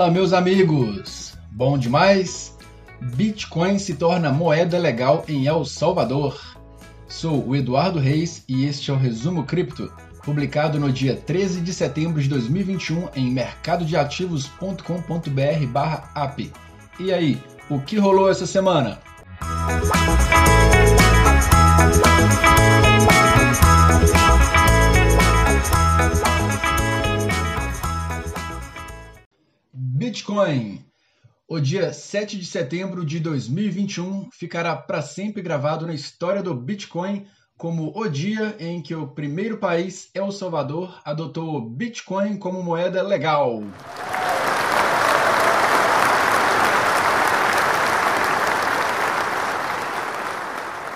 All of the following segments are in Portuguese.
Fala, meus amigos! Bom demais? Bitcoin se torna moeda legal em El Salvador. Sou o Eduardo Reis e este é o Resumo Cripto, publicado no dia 13 de setembro de 2021 em mercadodeativos.com.br/app. E aí, o que rolou essa semana? Bitcoin. O dia 7 de setembro de 2021 ficará para sempre gravado na história do Bitcoin como o dia em que o primeiro país, El Salvador, adotou o Bitcoin como moeda legal.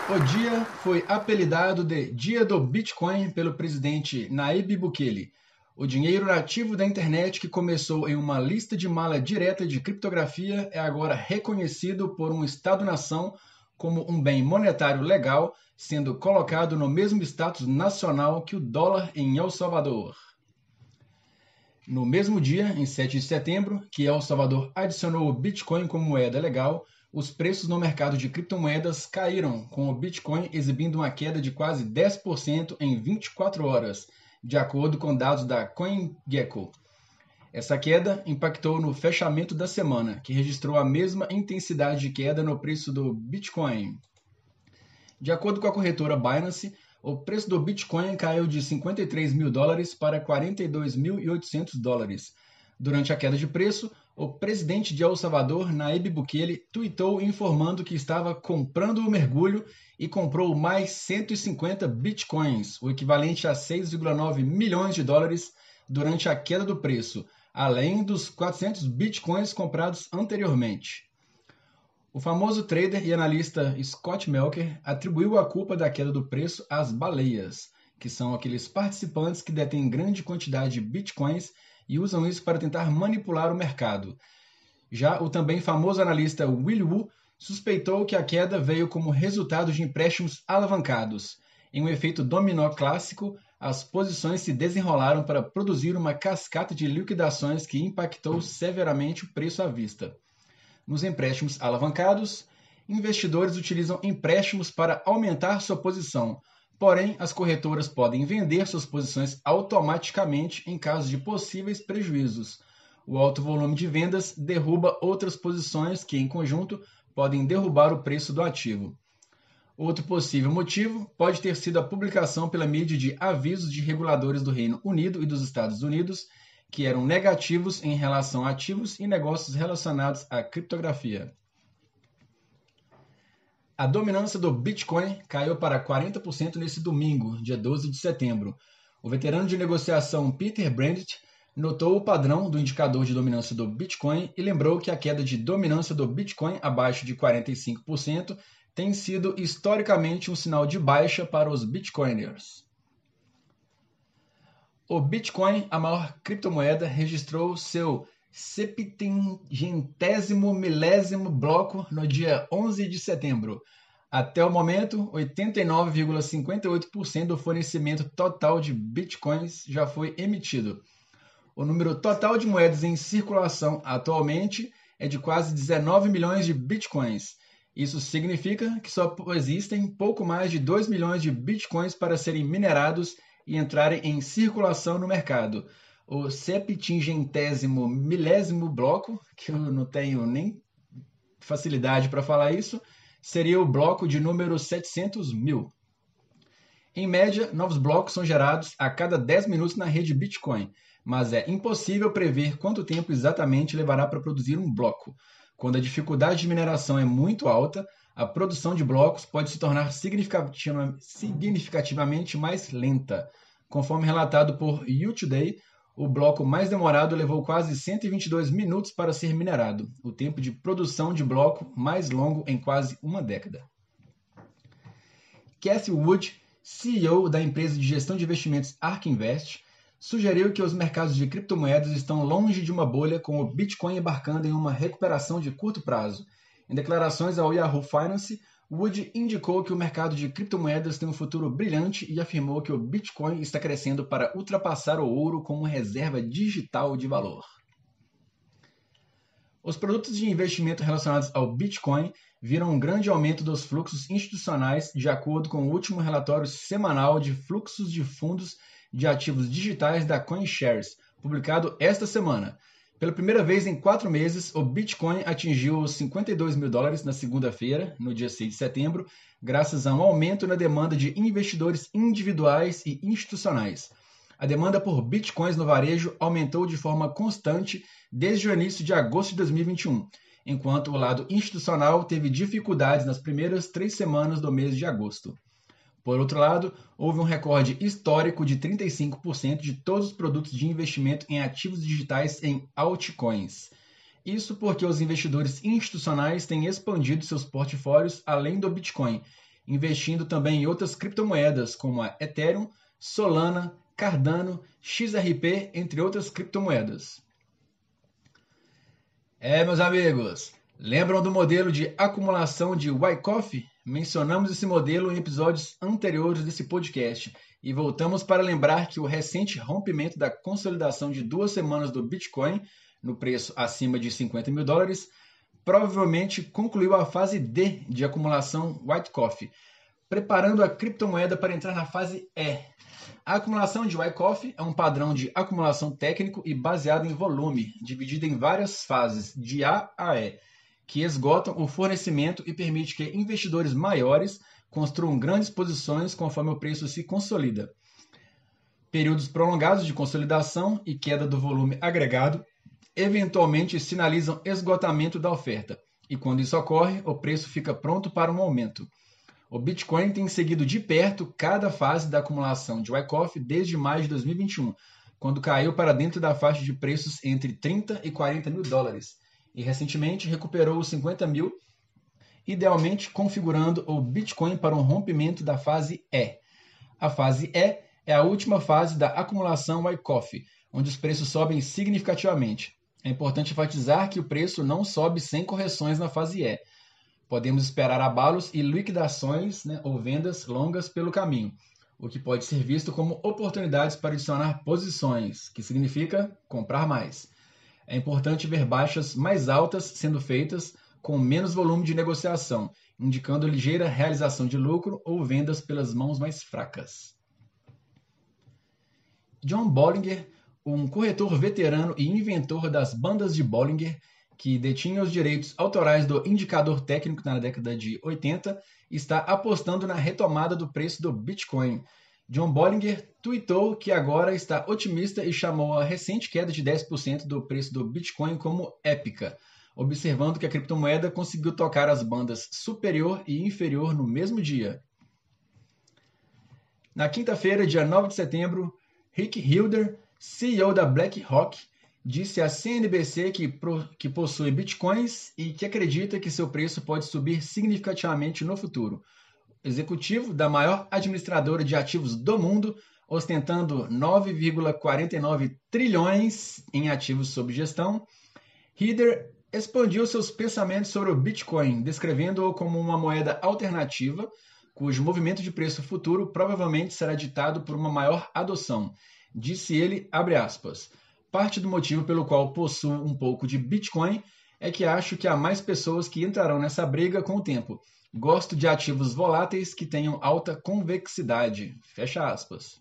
O dia foi apelidado de Dia do Bitcoin pelo presidente Nayib Bukele o dinheiro nativo da internet, que começou em uma lista de mala direta de criptografia, é agora reconhecido por um Estado-nação como um bem monetário legal, sendo colocado no mesmo status nacional que o dólar em El Salvador. No mesmo dia, em 7 de setembro, que El Salvador adicionou o Bitcoin como moeda legal, os preços no mercado de criptomoedas caíram, com o Bitcoin exibindo uma queda de quase 10% em 24 horas de acordo com dados da CoinGecko. Essa queda impactou no fechamento da semana, que registrou a mesma intensidade de queda no preço do Bitcoin. De acordo com a corretora Binance, o preço do Bitcoin caiu de 53 mil dólares para 42.800 dólares. Durante a queda de preço, o presidente de El Salvador, Nayib Bukele, tweetou informando que estava comprando o mergulho e comprou mais 150 bitcoins, o equivalente a 6,9 milhões de dólares, durante a queda do preço, além dos 400 bitcoins comprados anteriormente. O famoso trader e analista Scott Melker atribuiu a culpa da queda do preço às baleias, que são aqueles participantes que detêm grande quantidade de bitcoins e usam isso para tentar manipular o mercado. Já o também famoso analista Will Wu suspeitou que a queda veio como resultado de empréstimos alavancados. Em um efeito dominó clássico, as posições se desenrolaram para produzir uma cascata de liquidações que impactou severamente o preço à vista. Nos empréstimos alavancados, investidores utilizam empréstimos para aumentar sua posição, Porém, as corretoras podem vender suas posições automaticamente em caso de possíveis prejuízos. O alto volume de vendas derruba outras posições que, em conjunto, podem derrubar o preço do ativo. Outro possível motivo pode ter sido a publicação pela mídia de avisos de reguladores do Reino Unido e dos Estados Unidos que eram negativos em relação a ativos e negócios relacionados à criptografia. A dominância do Bitcoin caiu para 40% nesse domingo, dia 12 de setembro. O veterano de negociação Peter Brandt notou o padrão do indicador de dominância do Bitcoin e lembrou que a queda de dominância do Bitcoin abaixo de 45% tem sido historicamente um sinal de baixa para os Bitcoiners. O Bitcoin, a maior criptomoeda, registrou seu septingentésimo milésimo bloco no dia 11 de setembro. Até o momento, 89,58% do fornecimento total de bitcoins já foi emitido. O número total de moedas em circulação atualmente é de quase 19 milhões de bitcoins. Isso significa que só existem pouco mais de 2 milhões de bitcoins para serem minerados e entrarem em circulação no mercado o septingentésimo milésimo bloco, que eu não tenho nem facilidade para falar isso, seria o bloco de número 700 mil. Em média, novos blocos são gerados a cada 10 minutos na rede Bitcoin, mas é impossível prever quanto tempo exatamente levará para produzir um bloco. Quando a dificuldade de mineração é muito alta, a produção de blocos pode se tornar significativamente mais lenta. Conforme relatado por U-Today, o bloco mais demorado levou quase 122 minutos para ser minerado, o tempo de produção de bloco mais longo em quase uma década. Cassie Wood, CEO da empresa de gestão de investimentos Ark Invest, sugeriu que os mercados de criptomoedas estão longe de uma bolha, com o Bitcoin embarcando em uma recuperação de curto prazo. Em declarações ao Yahoo Finance, Wood indicou que o mercado de criptomoedas tem um futuro brilhante e afirmou que o Bitcoin está crescendo para ultrapassar o ouro como reserva digital de valor. Os produtos de investimento relacionados ao Bitcoin viram um grande aumento dos fluxos institucionais, de acordo com o último relatório semanal de fluxos de fundos de ativos digitais da CoinShares, publicado esta semana. Pela primeira vez em quatro meses, o Bitcoin atingiu os 52 mil dólares na segunda-feira, no dia 6 de setembro, graças a um aumento na demanda de investidores individuais e institucionais. A demanda por bitcoins no varejo aumentou de forma constante desde o início de agosto de 2021, enquanto o lado institucional teve dificuldades nas primeiras três semanas do mês de agosto. Por outro lado, houve um recorde histórico de 35% de todos os produtos de investimento em ativos digitais em altcoins. Isso porque os investidores institucionais têm expandido seus portfólios além do Bitcoin, investindo também em outras criptomoedas como a Ethereum, Solana, Cardano, XRP, entre outras criptomoedas. É, meus amigos, lembram do modelo de acumulação de Wyckoff? Mencionamos esse modelo em episódios anteriores desse podcast e voltamos para lembrar que o recente rompimento da consolidação de duas semanas do Bitcoin, no preço acima de 50 mil dólares, provavelmente concluiu a fase D de acumulação Wyckoff, preparando a criptomoeda para entrar na fase E. A acumulação de Wyckoff é um padrão de acumulação técnico e baseado em volume, dividido em várias fases, de A a E que esgotam o fornecimento e permite que investidores maiores construam grandes posições conforme o preço se consolida. Períodos prolongados de consolidação e queda do volume agregado eventualmente sinalizam esgotamento da oferta, e quando isso ocorre, o preço fica pronto para um aumento. O Bitcoin tem seguido de perto cada fase da acumulação de Wyckoff desde maio de 2021, quando caiu para dentro da faixa de preços entre 30 e 40 mil dólares, e recentemente recuperou os 50 mil, idealmente configurando o Bitcoin para um rompimento da fase E. A fase E é a última fase da acumulação Wyckoff, onde os preços sobem significativamente. É importante enfatizar que o preço não sobe sem correções na fase E. Podemos esperar abalos e liquidações né, ou vendas longas pelo caminho, o que pode ser visto como oportunidades para adicionar posições, que significa comprar mais é importante ver baixas mais altas sendo feitas com menos volume de negociação, indicando ligeira realização de lucro ou vendas pelas mãos mais fracas. John Bollinger, um corretor veterano e inventor das bandas de Bollinger, que detinha os direitos autorais do indicador técnico na década de 80, está apostando na retomada do preço do Bitcoin, John Bollinger tweetou que agora está otimista e chamou a recente queda de 10% do preço do Bitcoin como épica, observando que a criptomoeda conseguiu tocar as bandas superior e inferior no mesmo dia. Na quinta-feira, dia 9 de setembro, Rick Hilder, CEO da BlackRock, disse à CNBC que, que possui bitcoins e que acredita que seu preço pode subir significativamente no futuro executivo da maior administradora de ativos do mundo, ostentando 9,49 trilhões em ativos sob gestão, Heather expandiu seus pensamentos sobre o Bitcoin, descrevendo-o como uma moeda alternativa, cujo movimento de preço futuro provavelmente será ditado por uma maior adoção. Disse ele, aspas, parte do motivo pelo qual possuo um pouco de Bitcoin é que acho que há mais pessoas que entrarão nessa briga com o tempo, Gosto de ativos voláteis que tenham alta convexidade. Fecha aspas.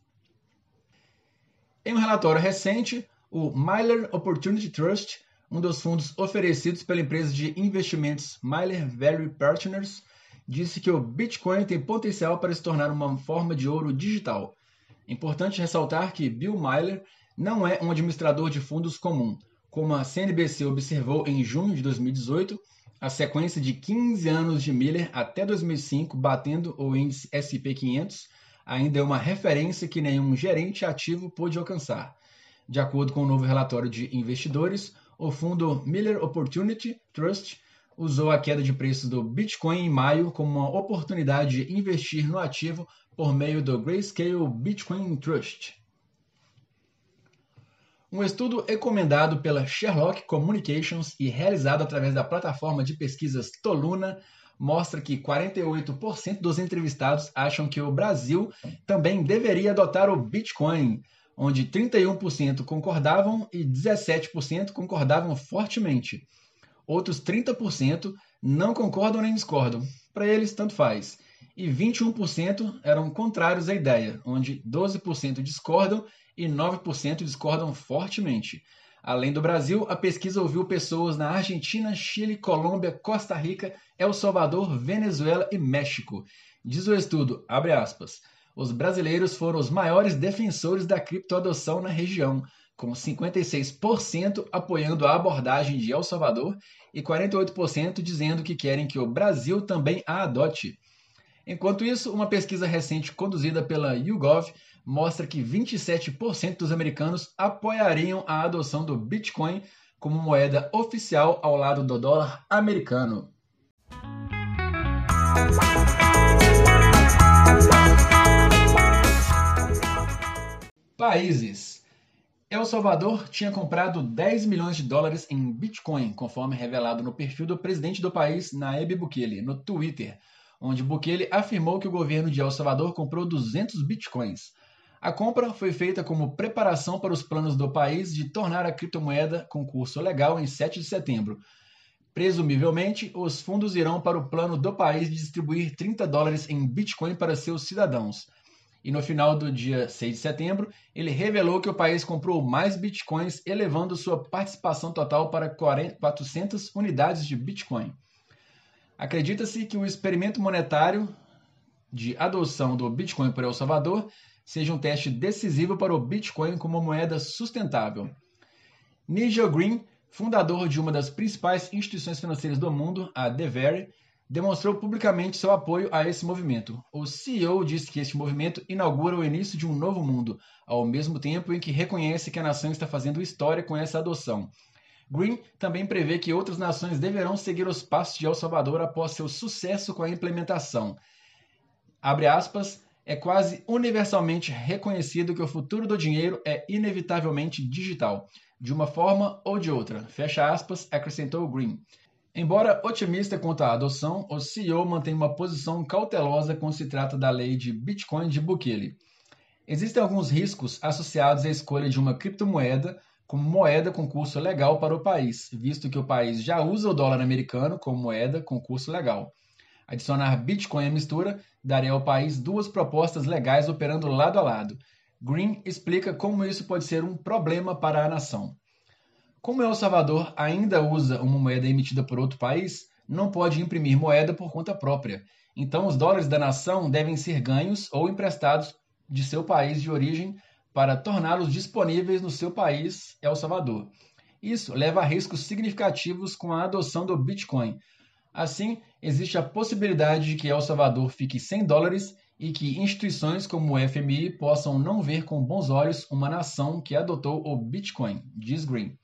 Em um relatório recente, o Myler Opportunity Trust, um dos fundos oferecidos pela empresa de investimentos Myler Value Partners, disse que o Bitcoin tem potencial para se tornar uma forma de ouro digital. Importante ressaltar que Bill Myler não é um administrador de fundos comum. Como a CNBC observou em junho de 2018, a sequência de 15 anos de Miller até 2005 batendo o índice S&P 500 ainda é uma referência que nenhum gerente ativo pôde alcançar. De acordo com o um novo relatório de investidores, o fundo Miller Opportunity Trust usou a queda de preços do Bitcoin em maio como uma oportunidade de investir no ativo por meio do Grayscale Bitcoin Trust. Um estudo encomendado pela Sherlock Communications e realizado através da plataforma de pesquisas Toluna mostra que 48% dos entrevistados acham que o Brasil também deveria adotar o Bitcoin, onde 31% concordavam e 17% concordavam fortemente. Outros 30% não concordam nem discordam. Para eles, tanto faz. E 21% eram contrários à ideia, onde 12% discordam e 9% discordam fortemente. Além do Brasil, a pesquisa ouviu pessoas na Argentina, Chile, Colômbia, Costa Rica, El Salvador, Venezuela e México. Diz o estudo, abre aspas, os brasileiros foram os maiores defensores da criptoadoção na região, com 56% apoiando a abordagem de El Salvador e 48% dizendo que querem que o Brasil também a adote. Enquanto isso, uma pesquisa recente conduzida pela YouGov mostra que 27% dos americanos apoiariam a adoção do Bitcoin como moeda oficial ao lado do dólar americano. Países. El Salvador tinha comprado 10 milhões de dólares em Bitcoin, conforme revelado no perfil do presidente do país, Naeb Bukele, no Twitter, onde Bukele afirmou que o governo de El Salvador comprou 200 Bitcoins. A compra foi feita como preparação para os planos do país de tornar a criptomoeda com curso legal em 7 de setembro. Presumivelmente, os fundos irão para o plano do país de distribuir 30 dólares em Bitcoin para seus cidadãos e no final do dia 6 de setembro, ele revelou que o país comprou mais bitcoins, elevando sua participação total para 400 unidades de bitcoin. Acredita-se que o experimento monetário de adoção do bitcoin por El Salvador seja um teste decisivo para o bitcoin como moeda sustentável. Nigel Green, fundador de uma das principais instituições financeiras do mundo, a DeVere, demonstrou publicamente seu apoio a esse movimento. O CEO disse que este movimento inaugura o início de um novo mundo, ao mesmo tempo em que reconhece que a nação está fazendo história com essa adoção. Green também prevê que outras nações deverão seguir os passos de El Salvador após seu sucesso com a implementação. Abre aspas, é quase universalmente reconhecido que o futuro do dinheiro é inevitavelmente digital, de uma forma ou de outra. Fecha aspas, acrescentou Green. Embora otimista quanto à adoção, o CEO mantém uma posição cautelosa quando se trata da lei de Bitcoin de Bukele. Existem alguns riscos associados à escolha de uma criptomoeda como moeda com curso legal para o país, visto que o país já usa o dólar americano como moeda com curso legal. Adicionar Bitcoin à mistura daria ao país duas propostas legais operando lado a lado. Green explica como isso pode ser um problema para a nação. Como El Salvador ainda usa uma moeda emitida por outro país, não pode imprimir moeda por conta própria. Então, os dólares da nação devem ser ganhos ou emprestados de seu país de origem para torná-los disponíveis no seu país, El Salvador. Isso leva a riscos significativos com a adoção do Bitcoin. Assim, existe a possibilidade de que El Salvador fique sem dólares e que instituições como o FMI possam não ver com bons olhos uma nação que adotou o Bitcoin, diz Green.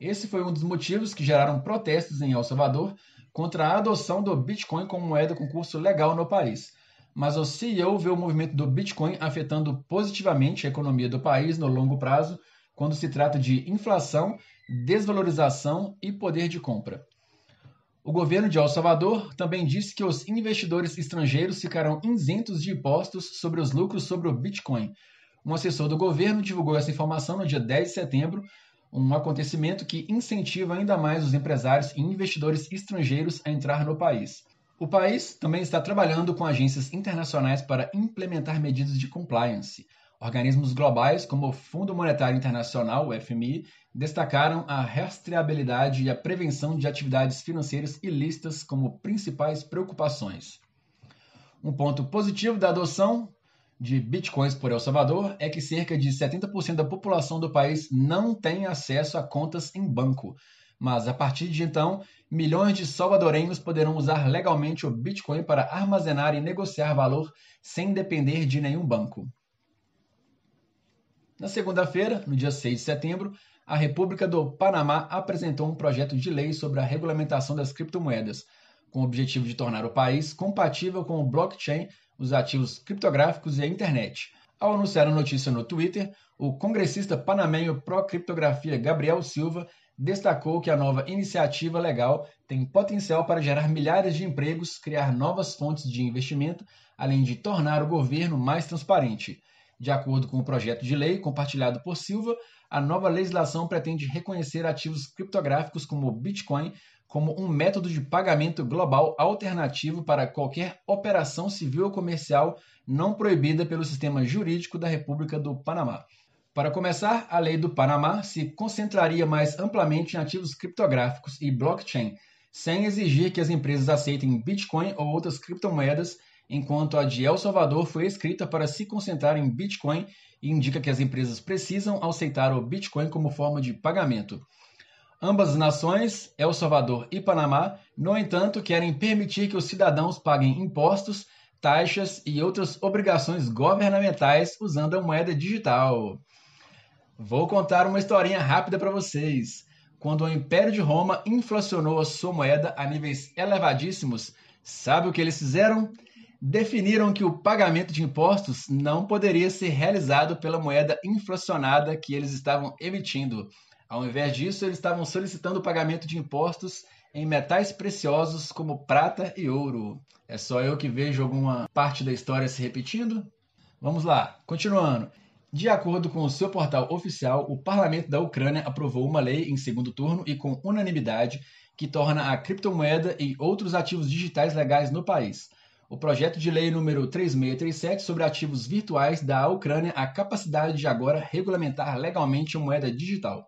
Esse foi um dos motivos que geraram protestos em El Salvador contra a adoção do Bitcoin como moeda com curso legal no país. Mas o CEO vê o movimento do Bitcoin afetando positivamente a economia do país no longo prazo, quando se trata de inflação, desvalorização e poder de compra. O governo de El Salvador também disse que os investidores estrangeiros ficarão isentos de impostos sobre os lucros sobre o Bitcoin. Um assessor do governo divulgou essa informação no dia 10 de setembro, um acontecimento que incentiva ainda mais os empresários e investidores estrangeiros a entrar no país. O país também está trabalhando com agências internacionais para implementar medidas de compliance. Organismos globais, como o Fundo Monetário Internacional, o FMI, destacaram a rastreabilidade e a prevenção de atividades financeiras ilícitas como principais preocupações. Um ponto positivo da adoção de bitcoins por El Salvador é que cerca de 70% da população do país não tem acesso a contas em banco. Mas a partir de então, milhões de salvadorenhos poderão usar legalmente o Bitcoin para armazenar e negociar valor sem depender de nenhum banco. Na segunda-feira, no dia 6 de setembro, a República do Panamá apresentou um projeto de lei sobre a regulamentação das criptomoedas, com o objetivo de tornar o país compatível com o blockchain os ativos criptográficos e a internet. Ao anunciar a notícia no Twitter, o congressista panamenho pró-criptografia Gabriel Silva destacou que a nova iniciativa legal tem potencial para gerar milhares de empregos, criar novas fontes de investimento, além de tornar o governo mais transparente. De acordo com o projeto de lei compartilhado por Silva, a nova legislação pretende reconhecer ativos criptográficos como Bitcoin como um método de pagamento global alternativo para qualquer operação civil ou comercial não proibida pelo sistema jurídico da República do Panamá. Para começar, a lei do Panamá se concentraria mais amplamente em ativos criptográficos e blockchain, sem exigir que as empresas aceitem Bitcoin ou outras criptomoedas, enquanto a de El Salvador foi escrita para se concentrar em Bitcoin e indica que as empresas precisam aceitar o Bitcoin como forma de pagamento. Ambas as nações, El Salvador e Panamá, no entanto, querem permitir que os cidadãos paguem impostos, taxas e outras obrigações governamentais usando a moeda digital. Vou contar uma historinha rápida para vocês. Quando o Império de Roma inflacionou a sua moeda a níveis elevadíssimos, sabe o que eles fizeram? Definiram que o pagamento de impostos não poderia ser realizado pela moeda inflacionada que eles estavam emitindo. Ao invés disso, eles estavam solicitando o pagamento de impostos em metais preciosos como prata e ouro. É só eu que vejo alguma parte da história se repetindo? Vamos lá, continuando. De acordo com o seu portal oficial, o parlamento da Ucrânia aprovou uma lei em segundo turno e com unanimidade que torna a criptomoeda e outros ativos digitais legais no país. O projeto de lei número 3637 sobre ativos virtuais dá à Ucrânia a capacidade de agora regulamentar legalmente a moeda digital.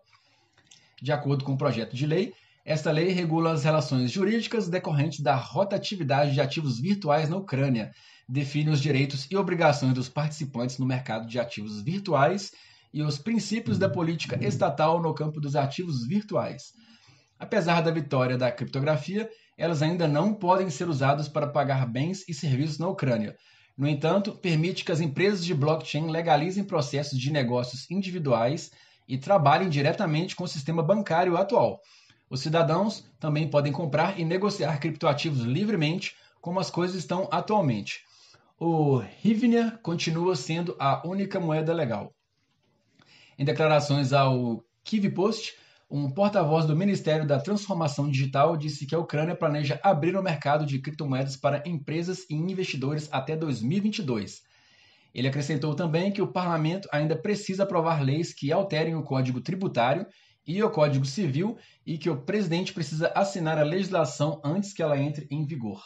De acordo com o projeto de lei, esta lei regula as relações jurídicas decorrentes da rotatividade de ativos virtuais na Ucrânia, define os direitos e obrigações dos participantes no mercado de ativos virtuais e os princípios da política estatal no campo dos ativos virtuais. Apesar da vitória da criptografia, elas ainda não podem ser usadas para pagar bens e serviços na Ucrânia. No entanto, permite que as empresas de blockchain legalizem processos de negócios individuais e trabalhem diretamente com o sistema bancário atual. Os cidadãos também podem comprar e negociar criptoativos livremente, como as coisas estão atualmente. O Hivnia continua sendo a única moeda legal. Em declarações ao Kivpost, um porta-voz do Ministério da Transformação Digital disse que a Ucrânia planeja abrir o mercado de criptomoedas para empresas e investidores até 2022. Ele acrescentou também que o parlamento ainda precisa aprovar leis que alterem o Código Tributário e o Código Civil e que o presidente precisa assinar a legislação antes que ela entre em vigor.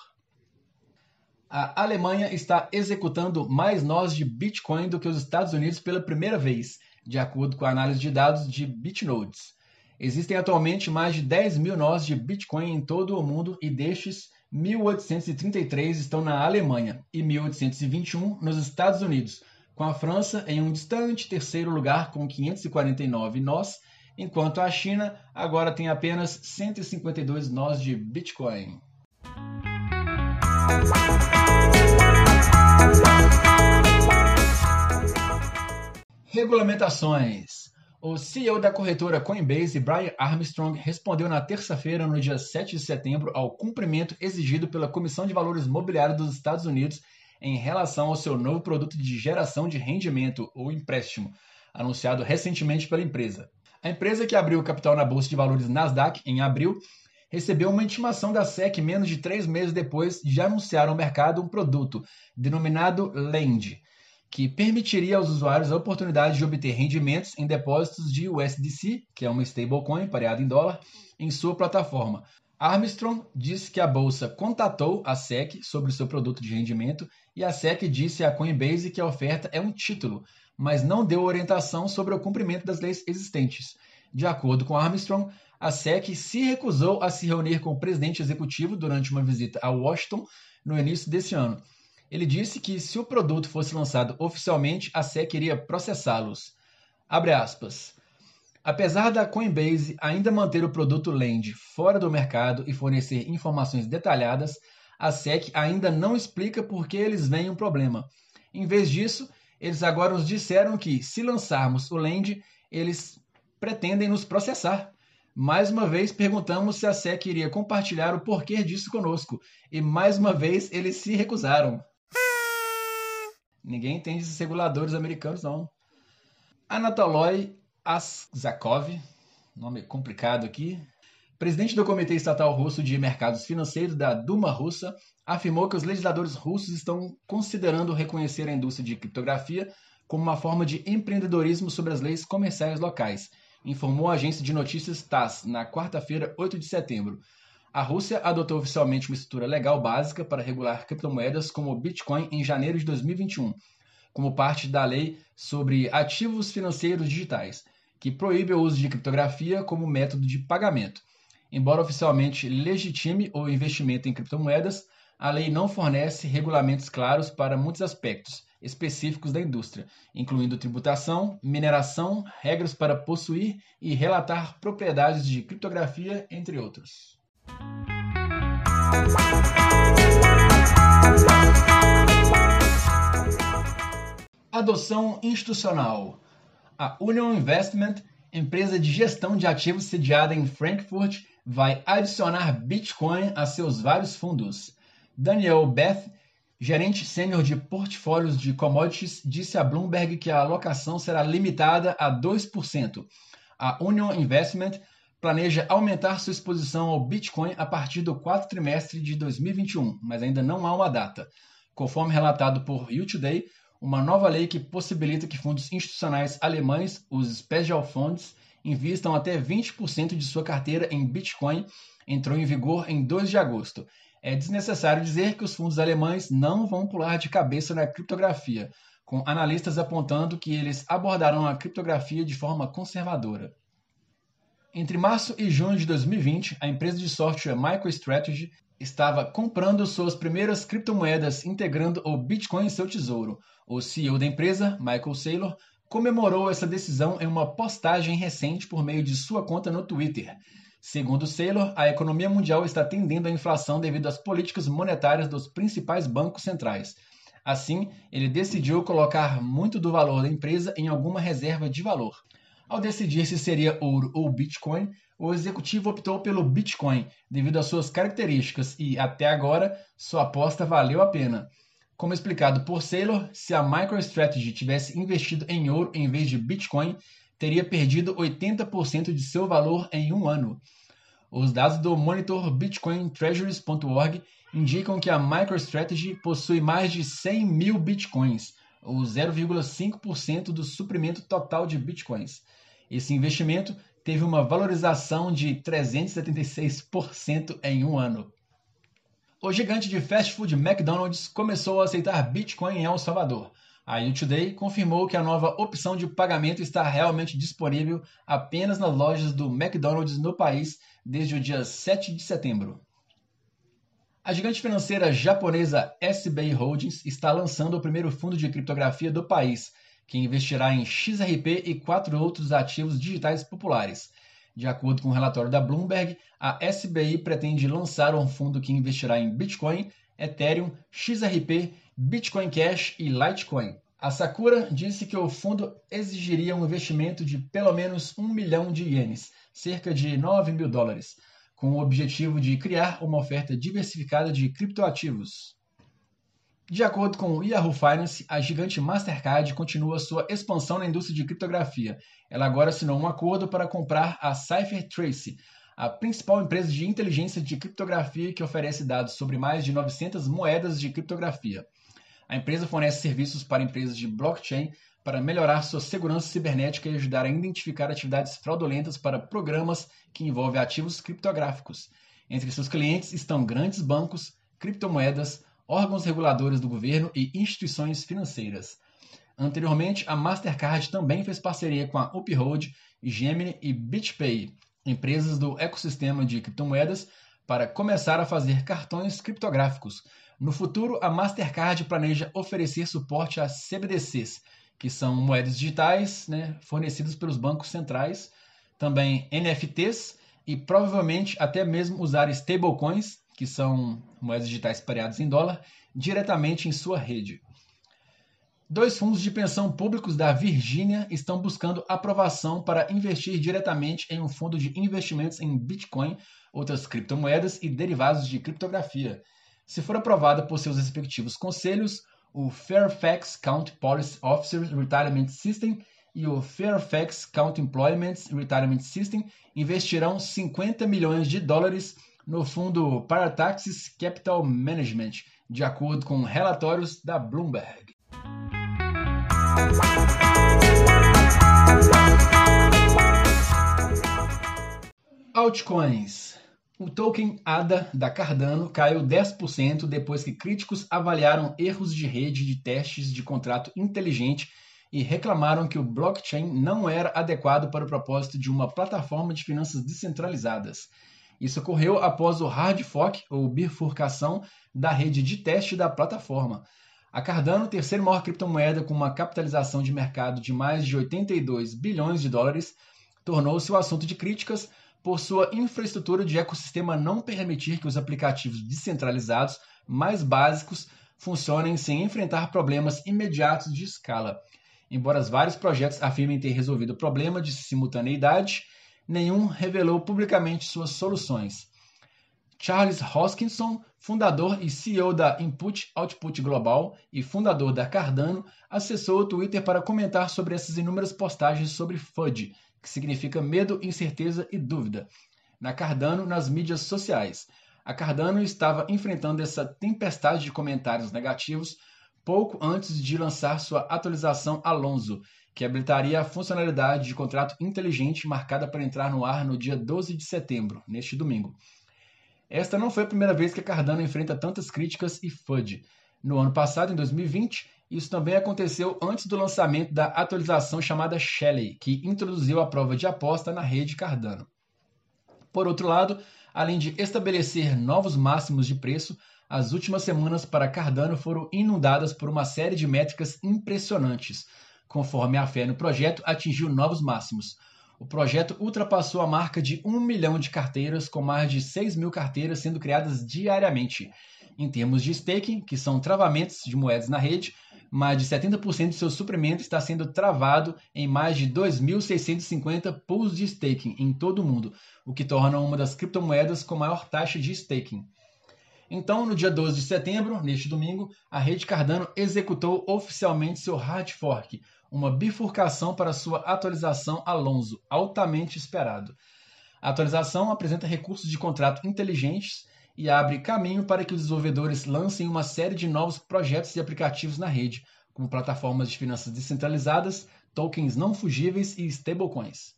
A Alemanha está executando mais nós de Bitcoin do que os Estados Unidos pela primeira vez, de acordo com a análise de dados de Bitnodes. Existem atualmente mais de 10 mil nós de Bitcoin em todo o mundo e destes, 1.833 estão na Alemanha e 1.821 nos Estados Unidos, com a França em um distante terceiro lugar com 549 nós, enquanto a China agora tem apenas 152 nós de Bitcoin. Regulamentações. O CEO da corretora Coinbase, Brian Armstrong, respondeu na terça-feira, no dia 7 de setembro, ao cumprimento exigido pela Comissão de Valores Mobiliários dos Estados Unidos em relação ao seu novo produto de geração de rendimento, ou empréstimo, anunciado recentemente pela empresa. A empresa que abriu capital na Bolsa de Valores Nasdaq em abril recebeu uma intimação da SEC menos de três meses depois de anunciar ao mercado um produto denominado LEND, que permitiria aos usuários a oportunidade de obter rendimentos em depósitos de USDC, que é uma stablecoin pareada em dólar, em sua plataforma. Armstrong disse que a bolsa contatou a SEC sobre seu produto de rendimento e a SEC disse à Coinbase que a oferta é um título, mas não deu orientação sobre o cumprimento das leis existentes. De acordo com Armstrong, a SEC se recusou a se reunir com o presidente executivo durante uma visita a Washington no início desse ano ele disse que se o produto fosse lançado oficialmente, a SEC iria processá-los. Apesar da Coinbase ainda manter o produto Lend fora do mercado e fornecer informações detalhadas, a SEC ainda não explica por que eles veem um problema. Em vez disso, eles agora nos disseram que, se lançarmos o Lend, eles pretendem nos processar. Mais uma vez perguntamos se a SEC iria compartilhar o porquê disso conosco, e mais uma vez eles se recusaram. Ninguém entende esses reguladores americanos, não. Anatoly Azakov, nome complicado aqui, presidente do Comitê Estatal Russo de Mercados Financeiros da Duma Russa, afirmou que os legisladores russos estão considerando reconhecer a indústria de criptografia como uma forma de empreendedorismo sobre as leis comerciais locais, informou a agência de notícias TASS na quarta-feira, 8 de setembro. A Rússia adotou oficialmente uma estrutura legal básica para regular criptomoedas como o Bitcoin em janeiro de 2021, como parte da lei sobre ativos financeiros digitais, que proíbe o uso de criptografia como método de pagamento. Embora oficialmente legitime o investimento em criptomoedas, a lei não fornece regulamentos claros para muitos aspectos específicos da indústria, incluindo tributação, mineração, regras para possuir e relatar propriedades de criptografia, entre outros. Adoção institucional. A Union Investment, empresa de gestão de ativos sediada em Frankfurt, vai adicionar Bitcoin a seus vários fundos. Daniel Beth, gerente sênior de portfólios de commodities, disse a Bloomberg que a alocação será limitada a 2%. A Union Investment planeja aumentar sua exposição ao Bitcoin a partir do quarto trimestre de 2021, mas ainda não há uma data. Conforme relatado por U-Today, uma nova lei que possibilita que fundos institucionais alemães, os Special Funds, invistam até 20% de sua carteira em Bitcoin, entrou em vigor em 2 de agosto é desnecessário dizer que os fundos alemães não vão pular de cabeça na criptografia, com analistas apontando que eles abordarão a criptografia de forma conservadora. Entre março e junho de 2020, a empresa de software MicroStrategy estava comprando suas primeiras criptomoedas integrando o Bitcoin em seu tesouro. O CEO da empresa, Michael Saylor, comemorou essa decisão em uma postagem recente por meio de sua conta no Twitter. Segundo Saylor, a economia mundial está tendendo à inflação devido às políticas monetárias dos principais bancos centrais. Assim, ele decidiu colocar muito do valor da empresa em alguma reserva de valor. Ao decidir se seria ouro ou Bitcoin, o executivo optou pelo Bitcoin devido às suas características e, até agora, sua aposta valeu a pena. Como explicado por Saylor, se a MicroStrategy tivesse investido em ouro em vez de Bitcoin, teria perdido 80% de seu valor em um ano. Os dados do monitor bitcointreasuries.org indicam que a MicroStrategy possui mais de 100 mil bitcoins, ou 0,5% do suprimento total de bitcoins. Esse investimento teve uma valorização de 376% em um ano. O gigante de fast food McDonald's começou a aceitar Bitcoin em El Salvador. A U-Today confirmou que a nova opção de pagamento está realmente disponível apenas nas lojas do McDonald's no país desde o dia 7 de setembro. A gigante financeira japonesa SBI Holdings está lançando o primeiro fundo de criptografia do país, que investirá em XRP e quatro outros ativos digitais populares. De acordo com o um relatório da Bloomberg, a SBI pretende lançar um fundo que investirá em Bitcoin, Ethereum, XRP, Bitcoin Cash e Litecoin. A Sakura disse que o fundo exigiria um investimento de pelo menos um milhão de ienes, cerca de 9 mil dólares, com o objetivo de criar uma oferta diversificada de criptoativos. De acordo com o Yahoo Finance, a gigante Mastercard continua sua expansão na indústria de criptografia. Ela agora assinou um acordo para comprar a CipherTrace, a principal empresa de inteligência de criptografia que oferece dados sobre mais de 900 moedas de criptografia. A empresa fornece serviços para empresas de blockchain para melhorar sua segurança cibernética e ajudar a identificar atividades fraudulentas para programas que envolvem ativos criptográficos. Entre seus clientes estão grandes bancos, criptomoedas, órgãos reguladores do governo e instituições financeiras. Anteriormente, a Mastercard também fez parceria com a Uphold, Gemini e BitPay empresas do ecossistema de criptomoedas para começar a fazer cartões criptográficos. No futuro, a Mastercard planeja oferecer suporte a CBDCs, que são moedas digitais né, fornecidas pelos bancos centrais, também NFTs e provavelmente até mesmo usar stablecoins, que são moedas digitais pareadas em dólar, diretamente em sua rede. Dois fundos de pensão públicos da Virgínia estão buscando aprovação para investir diretamente em um fundo de investimentos em Bitcoin, outras criptomoedas e derivados de criptografia. Se for aprovada por seus respectivos conselhos, o Fairfax County Policy Officers Retirement System e o Fairfax County Employment Retirement System investirão 50 milhões de dólares no fundo Parataxis Capital Management, de acordo com relatórios da Bloomberg. Altcoins. O token ADA da Cardano caiu 10% depois que críticos avaliaram erros de rede de testes de contrato inteligente e reclamaram que o blockchain não era adequado para o propósito de uma plataforma de finanças descentralizadas. Isso ocorreu após o hard fork, ou bifurcação, da rede de teste da plataforma. A Cardano, terceira maior criptomoeda com uma capitalização de mercado de mais de 82 bilhões de dólares, tornou-se o assunto de críticas por sua infraestrutura de ecossistema não permitir que os aplicativos descentralizados mais básicos funcionem sem enfrentar problemas imediatos de escala. Embora vários projetos afirmem ter resolvido o problema de simultaneidade, nenhum revelou publicamente suas soluções. Charles Hoskinson, fundador e CEO da Input Output Global e fundador da Cardano, acessou o Twitter para comentar sobre essas inúmeras postagens sobre FUD, que significa medo, incerteza e dúvida, na Cardano nas mídias sociais. A Cardano estava enfrentando essa tempestade de comentários negativos pouco antes de lançar sua atualização Alonso, que habilitaria a funcionalidade de contrato inteligente marcada para entrar no ar no dia 12 de setembro, neste domingo. Esta não foi a primeira vez que a Cardano enfrenta tantas críticas e FUD. No ano passado, em 2020, isso também aconteceu antes do lançamento da atualização chamada Shelley, que introduziu a prova de aposta na rede Cardano. Por outro lado, além de estabelecer novos máximos de preço, as últimas semanas para Cardano foram inundadas por uma série de métricas impressionantes, conforme a fé no projeto atingiu novos máximos. O projeto ultrapassou a marca de 1 milhão de carteiras, com mais de 6 mil carteiras sendo criadas diariamente. Em termos de staking, que são travamentos de moedas na rede, mais de 70% de seu suprimento está sendo travado em mais de 2.650 pools de staking em todo o mundo, o que torna uma das criptomoedas com maior taxa de staking. Então, no dia 12 de setembro, neste domingo, a rede Cardano executou oficialmente seu hard fork, uma bifurcação para sua atualização Alonso, altamente esperado. A atualização apresenta recursos de contrato inteligentes e abre caminho para que os desenvolvedores lancem uma série de novos projetos e aplicativos na rede, como plataformas de finanças descentralizadas, tokens não fugíveis e stablecoins.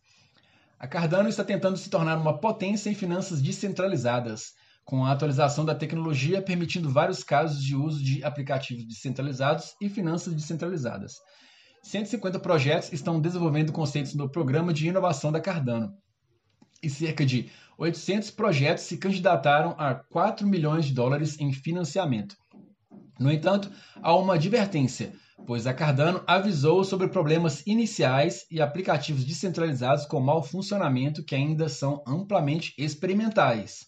A Cardano está tentando se tornar uma potência em finanças descentralizadas, com a atualização da tecnologia permitindo vários casos de uso de aplicativos descentralizados e finanças descentralizadas. 150 projetos estão desenvolvendo conceitos no programa de inovação da Cardano, e cerca de 800 projetos se candidataram a 4 milhões de dólares em financiamento. No entanto, há uma advertência, pois a Cardano avisou sobre problemas iniciais e aplicativos descentralizados com mau funcionamento que ainda são amplamente experimentais.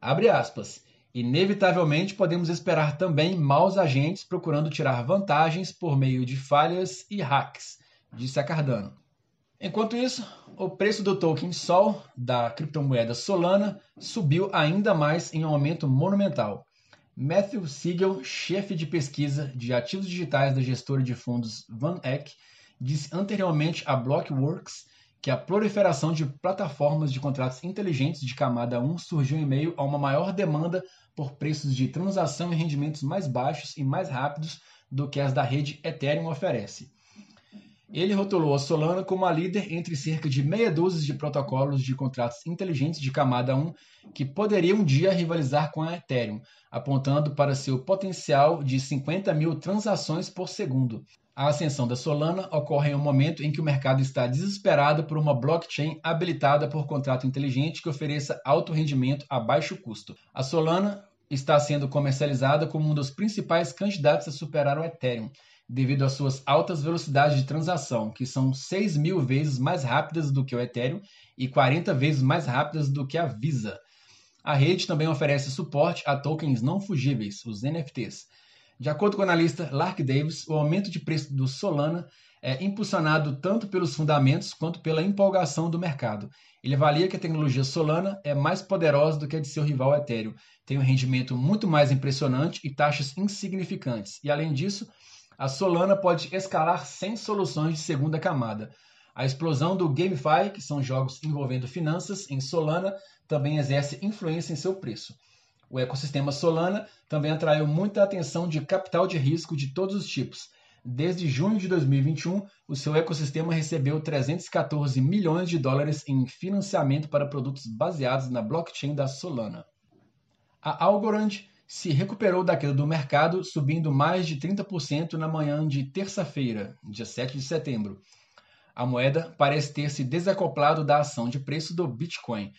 Abre aspas. Inevitavelmente podemos esperar também maus agentes procurando tirar vantagens por meio de falhas e hacks, disse a Cardano. Enquanto isso, o preço do token Sol da criptomoeda Solana subiu ainda mais em um aumento monumental. Matthew Siegel, chefe de pesquisa de ativos digitais da gestora de fundos Van Eck, disse anteriormente a Blockworks que a proliferação de plataformas de contratos inteligentes de camada 1 surgiu em meio a uma maior demanda por preços de transação e rendimentos mais baixos e mais rápidos do que as da rede Ethereum oferece. Ele rotulou a Solana como a líder entre cerca de meia dúzia de protocolos de contratos inteligentes de camada 1 que poderiam um dia rivalizar com a Ethereum, apontando para seu potencial de 50 mil transações por segundo. A ascensão da Solana ocorre em um momento em que o mercado está desesperado por uma blockchain habilitada por contrato inteligente que ofereça alto rendimento a baixo custo. A Solana está sendo comercializada como um dos principais candidatos a superar o Ethereum devido às suas altas velocidades de transação, que são 6 mil vezes mais rápidas do que o Ethereum e 40 vezes mais rápidas do que a Visa. A rede também oferece suporte a tokens não fugíveis, os NFTs. De acordo com o analista Lark Davis, o aumento de preço do Solana é impulsionado tanto pelos fundamentos quanto pela empolgação do mercado. Ele avalia que a tecnologia Solana é mais poderosa do que a de seu rival Ethereum, tem um rendimento muito mais impressionante e taxas insignificantes. E além disso, a Solana pode escalar sem soluções de segunda camada. A explosão do GameFi, que são jogos envolvendo finanças, em Solana também exerce influência em seu preço. O ecossistema Solana também atraiu muita atenção de capital de risco de todos os tipos, Desde junho de 2021, o seu ecossistema recebeu 314 milhões de dólares em financiamento para produtos baseados na blockchain da Solana. A Algorand se recuperou da queda do mercado, subindo mais de 30% na manhã de terça-feira, dia 7 de setembro. A moeda parece ter se desacoplado da ação de preço do Bitcoin.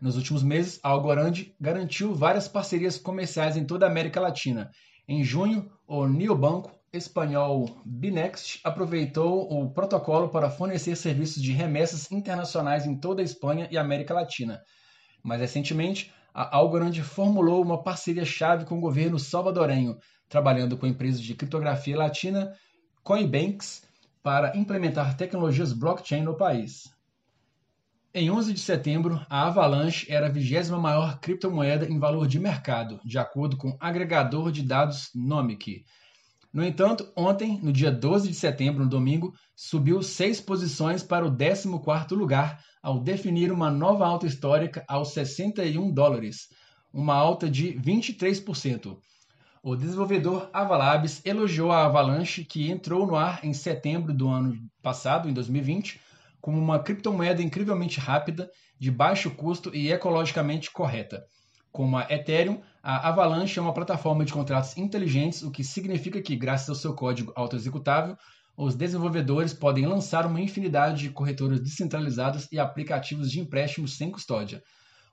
Nos últimos meses, a Algorand garantiu várias parcerias comerciais em toda a América Latina. Em junho, o Neobanco espanhol Binext aproveitou o protocolo para fornecer serviços de remessas internacionais em toda a Espanha e América Latina. Mais recentemente, a Algorand formulou uma parceria-chave com o governo salvadorenho, trabalhando com empresas de criptografia latina Coinbanks para implementar tecnologias blockchain no país. Em 11 de setembro, a Avalanche era a vigésima maior criptomoeda em valor de mercado, de acordo com o agregador de dados Nomic. No entanto, ontem, no dia 12 de setembro, no domingo, subiu seis posições para o 14º lugar, ao definir uma nova alta histórica aos 61 dólares, uma alta de 23%. O desenvolvedor Avalabs elogiou a Avalanche, que entrou no ar em setembro do ano passado, em 2020, como uma criptomoeda incrivelmente rápida, de baixo custo e ecologicamente correta. Como a Ethereum, a Avalanche é uma plataforma de contratos inteligentes, o que significa que, graças ao seu código autoexecutável, os desenvolvedores podem lançar uma infinidade de corretoras descentralizadas e aplicativos de empréstimos sem custódia.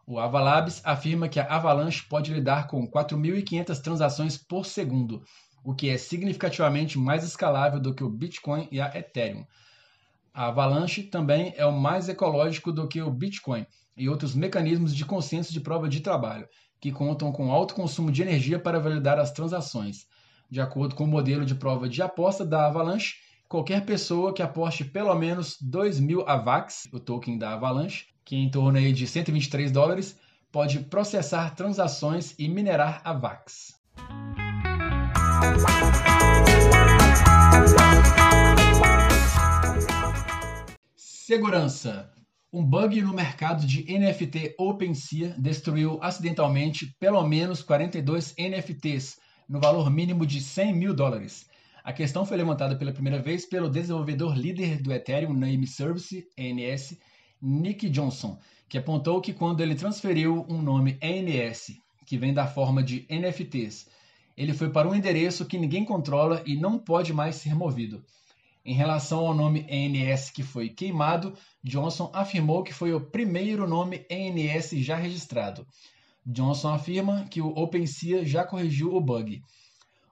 O Avalabs afirma que a Avalanche pode lidar com 4.500 transações por segundo, o que é significativamente mais escalável do que o Bitcoin e a Ethereum. A Avalanche também é o mais ecológico do que o Bitcoin e outros mecanismos de consenso de prova de trabalho, que contam com alto consumo de energia para validar as transações. De acordo com o modelo de prova de aposta da Avalanche, qualquer pessoa que aposte pelo menos 2 mil AVAX, o token da Avalanche, que é em torno aí de 123 dólares, pode processar transações e minerar AVAX. Segurança. Um bug no mercado de NFT OpenSea destruiu acidentalmente pelo menos 42 NFTs, no valor mínimo de 100 mil dólares. A questão foi levantada pela primeira vez pelo desenvolvedor líder do Ethereum Name Service, ENS, Nick Johnson, que apontou que quando ele transferiu um nome ENS, que vem da forma de NFTs, ele foi para um endereço que ninguém controla e não pode mais ser movido. Em relação ao nome ENS que foi queimado, Johnson afirmou que foi o primeiro nome ENS já registrado. Johnson afirma que o OpenSea já corrigiu o bug.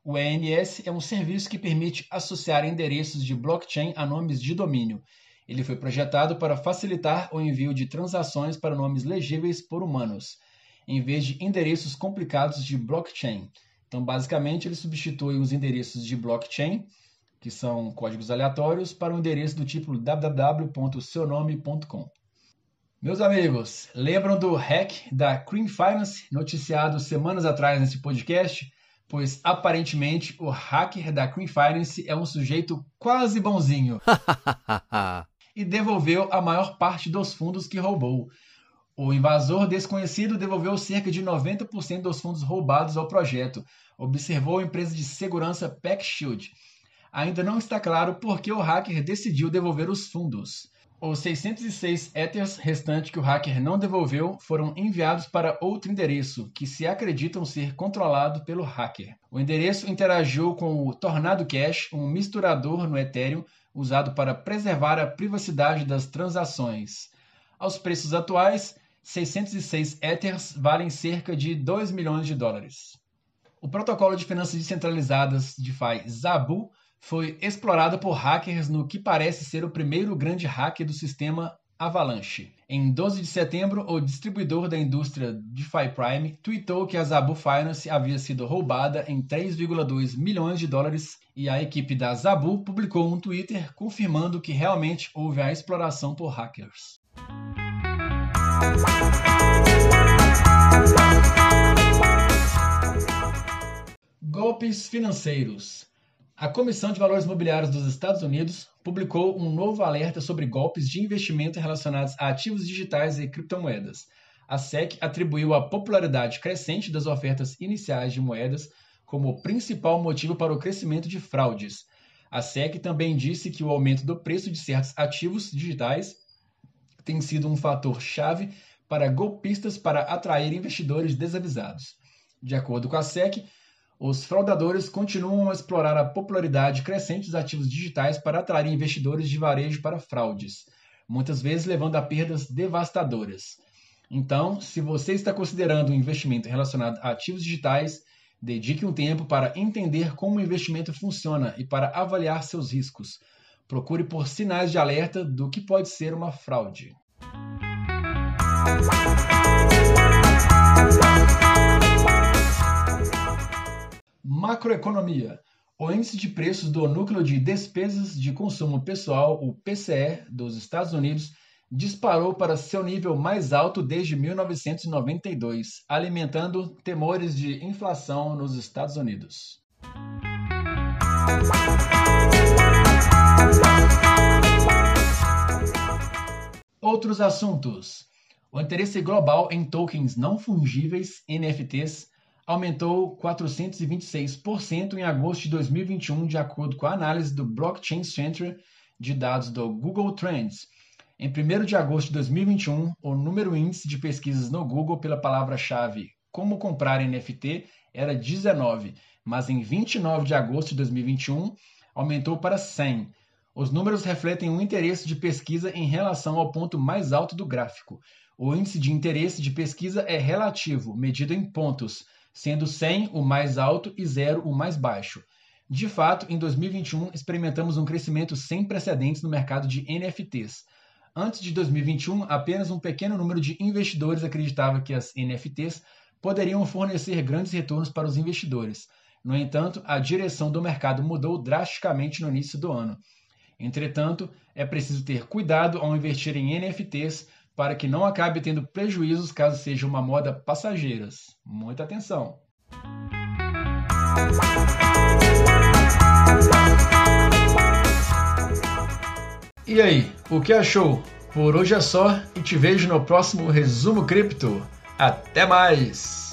O ENS é um serviço que permite associar endereços de blockchain a nomes de domínio. Ele foi projetado para facilitar o envio de transações para nomes legíveis por humanos, em vez de endereços complicados de blockchain. Então, basicamente, ele substitui os endereços de blockchain, que são códigos aleatórios, para um endereço do tipo www.seunome.com. Meus amigos, lembram do hack da Cream Finance, noticiado semanas atrás nesse podcast? pois aparentemente o hacker da Queen Finance é um sujeito quase bonzinho e devolveu a maior parte dos fundos que roubou. O invasor desconhecido devolveu cerca de 90% dos fundos roubados ao projeto, observou a empresa de segurança PackShield. Ainda não está claro por que o hacker decidiu devolver os fundos. Os 606 Ethers restantes que o hacker não devolveu foram enviados para outro endereço, que se acreditam ser controlado pelo hacker. O endereço interagiu com o Tornado Cash, um misturador no Ethereum usado para preservar a privacidade das transações. Aos preços atuais, 606 Ethers valem cerca de 2 milhões de dólares. O protocolo de finanças descentralizadas DeFi Zabu foi explorado por hackers no que parece ser o primeiro grande hack do sistema Avalanche. Em 12 de setembro, o distribuidor da indústria DeFi Prime tweetou que a Zabu Finance havia sido roubada em 3,2 milhões de dólares e a equipe da Zabu publicou um Twitter confirmando que realmente houve a exploração por hackers. Golpes financeiros. A Comissão de Valores Imobiliários dos Estados Unidos publicou um novo alerta sobre golpes de investimento relacionados a ativos digitais e criptomoedas. A SEC atribuiu a popularidade crescente das ofertas iniciais de moedas como principal motivo para o crescimento de fraudes. A SEC também disse que o aumento do preço de certos ativos digitais tem sido um fator chave para golpistas para atrair investidores desavisados. De acordo com a SEC, os fraudadores continuam a explorar a popularidade crescente dos ativos digitais para atrair investidores de varejo para fraudes, muitas vezes levando a perdas devastadoras. Então, se você está considerando um investimento relacionado a ativos digitais, dedique um tempo para entender como o investimento funciona e para avaliar seus riscos. Procure por sinais de alerta do que pode ser uma fraude. Macroeconomia. O índice de preços do núcleo de despesas de consumo pessoal, o PCE, dos Estados Unidos, disparou para seu nível mais alto desde 1992, alimentando temores de inflação nos Estados Unidos. Outros assuntos. O interesse global em tokens não fungíveis, NFTs, aumentou 426% em agosto de 2021, de acordo com a análise do Blockchain Center de dados do Google Trends. Em 1 de agosto de 2021, o número índice de pesquisas no Google pela palavra-chave como comprar NFT era 19, mas em 29 de agosto de 2021 aumentou para 100. Os números refletem um interesse de pesquisa em relação ao ponto mais alto do gráfico. O índice de interesse de pesquisa é relativo, medido em pontos, sendo 100 o mais alto e 0 o mais baixo. De fato, em 2021 experimentamos um crescimento sem precedentes no mercado de NFTs. Antes de 2021, apenas um pequeno número de investidores acreditava que as NFTs poderiam fornecer grandes retornos para os investidores. No entanto, a direção do mercado mudou drasticamente no início do ano. Entretanto, é preciso ter cuidado ao investir em NFTs para que não acabe tendo prejuízos caso seja uma moda passageira. Muita atenção! E aí, o que achou? Por hoje é só e te vejo no próximo Resumo Cripto. Até mais!